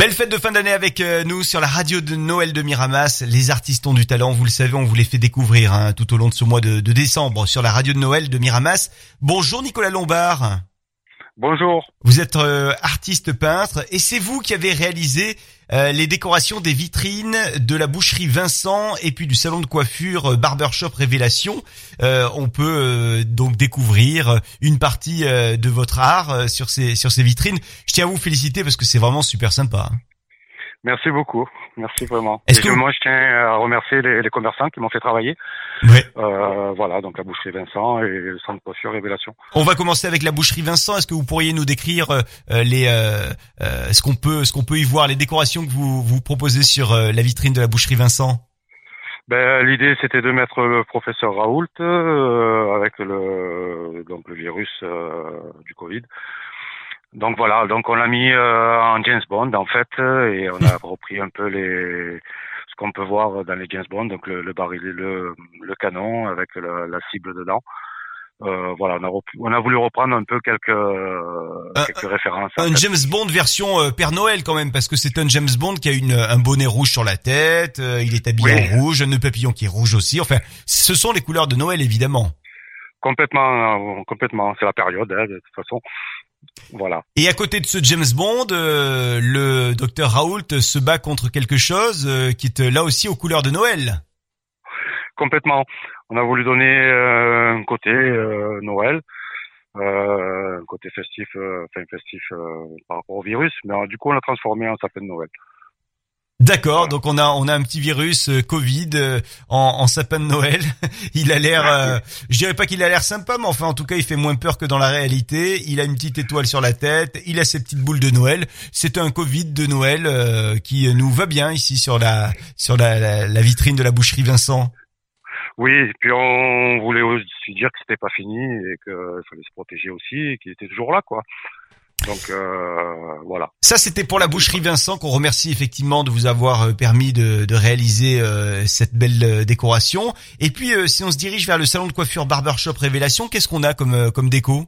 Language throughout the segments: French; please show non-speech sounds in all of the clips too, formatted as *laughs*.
Belle fête de fin d'année avec euh, nous sur la radio de Noël de Miramas. Les artistes ont du talent, vous le savez, on vous les fait découvrir hein, tout au long de ce mois de, de décembre sur la radio de Noël de Miramas. Bonjour Nicolas Lombard. Bonjour. Vous êtes euh, artiste peintre et c'est vous qui avez réalisé euh, les décorations des vitrines de la boucherie Vincent et puis du salon de coiffure euh, Barbershop Révélation. on peut donc découvrir une partie de votre art sur ces sur ces vitrines. Je tiens à vous féliciter parce que c'est vraiment super sympa. Hein. Merci beaucoup. Merci vraiment. Est-ce que moi je tiens à remercier les, les commerçants qui m'ont fait travailler. Ouais. Euh, voilà, donc la boucherie Vincent et le centre coiffure Révélation. On va commencer avec la boucherie Vincent. Est-ce que vous pourriez nous décrire euh, euh les euh, euh, ce qu'on peut ce qu'on peut y voir, les décorations que vous vous proposez sur euh, la vitrine de la boucherie Vincent? Ben, l'idée c'était de mettre le professeur Raoult avec le donc le virus du Covid donc voilà, donc on l'a mis euh, en James Bond en fait, et on a *laughs* repris un peu les ce qu'on peut voir dans les James Bond, donc le, le baril, le, le canon avec la, la cible dedans. Euh, voilà, on a, on a voulu reprendre un peu quelques, euh, quelques références. Un James Bond version euh, Père Noël quand même, parce que c'est un James Bond qui a une, un bonnet rouge sur la tête, euh, il est habillé en rouge, un nœud papillon qui est rouge aussi. Enfin, ce sont les couleurs de Noël évidemment. Complètement, complètement. C'est la période, hein, de toute façon. Voilà. Et à côté de ce James Bond, euh, le docteur Raoult se bat contre quelque chose euh, qui est là aussi aux couleurs de Noël. Complètement. On a voulu donner euh, un côté Noël, un côté festif, enfin festif par rapport au virus, mais du coup on l'a transformé en sapin de Noël. D'accord, donc on a on a un petit virus euh, Covid euh, en, en, sapin de Noël. *laughs* il a l'air, euh, je dirais pas qu'il a l'air sympa, mais enfin en tout cas il fait moins peur que dans la réalité. Il a une petite étoile sur la tête, il a ses petites boules de Noël. C'est un Covid de Noël qui nous va bien ici sur la sur la, vitrine de la boucherie Vincent. Oui, et puis on voulait aussi dire que c'était pas fini et qu'il fallait se protéger aussi et qu'il était toujours là quoi. Donc euh, voilà. Ça c'était pour la boucherie Vincent qu'on remercie effectivement de vous avoir euh, permis de, de réaliser euh, cette belle décoration. Et puis si on se dirige vers le salon de coiffure Barbershop Révélation, qu'est-ce qu'on a comme comme déco?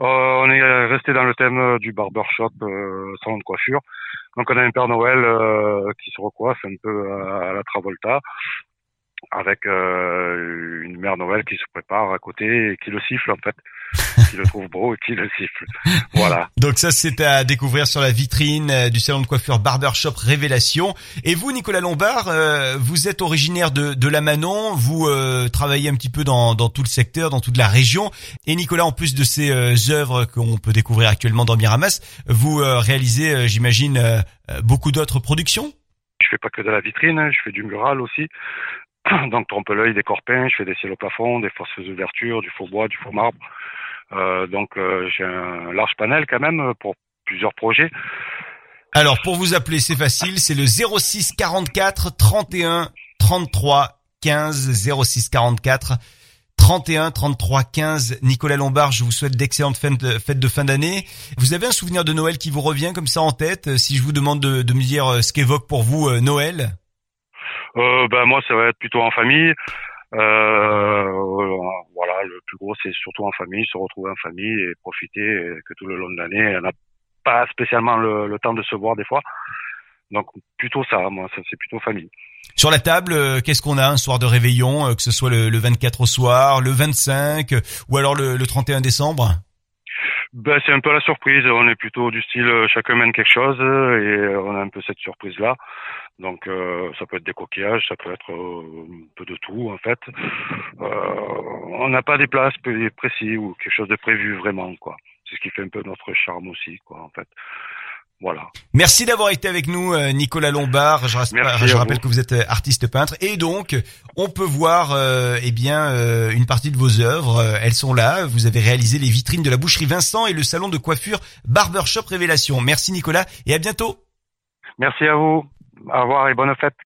On est resté dans le thème du barbershop salon de coiffure. Donc on a un Père Noël qui se recoiffe un peu à, la Travolta avec une mère Noël qui se prépare à côté et qui le siffle en fait qui le trouve beau et qui le siffle. Voilà. *laughs* Donc ça, c'est à découvrir sur la vitrine euh, du salon de coiffure Barbershop Révélation. Et vous, Nicolas Lombard, euh, vous êtes originaire de, de la Manon, vous euh, travaillez un petit peu dans, dans tout le secteur, dans toute la région. Et Nicolas, en plus de ces œuvres qu'on peut découvrir actuellement dans Miramas, vous réalisez, j'imagine, beaucoup d'autres productions? Je fais pas que de la vitrine, je fais du mural aussi. *clears throat* Donc trompe-l'œil, des corps peints, je fais des ciels au plafond, des fausses ouvertures, du faux bois, du faux marbre. Euh, donc euh, j'ai un large panel quand même pour plusieurs projets. Alors pour vous appeler, c'est facile, c'est le 06 44 31 33 15 06 44 31 33 15 Nicolas Lombard, je vous souhaite d'excellentes fêtes de fin d'année. Vous avez un souvenir de Noël qui vous revient comme ça en tête Si je vous demande de, de me dire euh, ce qu'évoque pour vous Noël? Euh, Ben moi, ça va être plutôt en famille. Euh, voilà, le plus gros, c'est surtout en famille, se retrouver en famille et profiter que tout le long de l'année, on n'a pas spécialement le, temps de se voir des fois. Donc plutôt ça, moi, c'est plutôt famille. Sur la table, euh, qu'est-ce qu'on a un soir de réveillon, euh, que ce soit le, 24 au soir, le 25 ou alors le 31 décembre? Ben, c'est un peu la surprise. On est plutôt du style euh, chacun mène quelque chose et on a un peu cette surprise là. Donc euh, ça peut être des coquillages, ça peut être euh, un peu de tout en fait. on n'a pas des places précis ou quelque chose de prévu vraiment quoi. C'est ce qui fait un peu notre charme aussi quoi en fait. Voilà. Merci d'avoir été avec nous, euh, Nicolas Lombard. Je, je rappelle que vous êtes euh, artiste peintre et donc on peut voir euh, eh bien euh, une partie de vos œuvres. elles sont là. Vous avez réalisé les vitrines de la boucherie Vincent et le salon de coiffure Barbershop Révélation. Merci Nicolas et à bientôt. Merci à vous. Au revoir et bonne fête.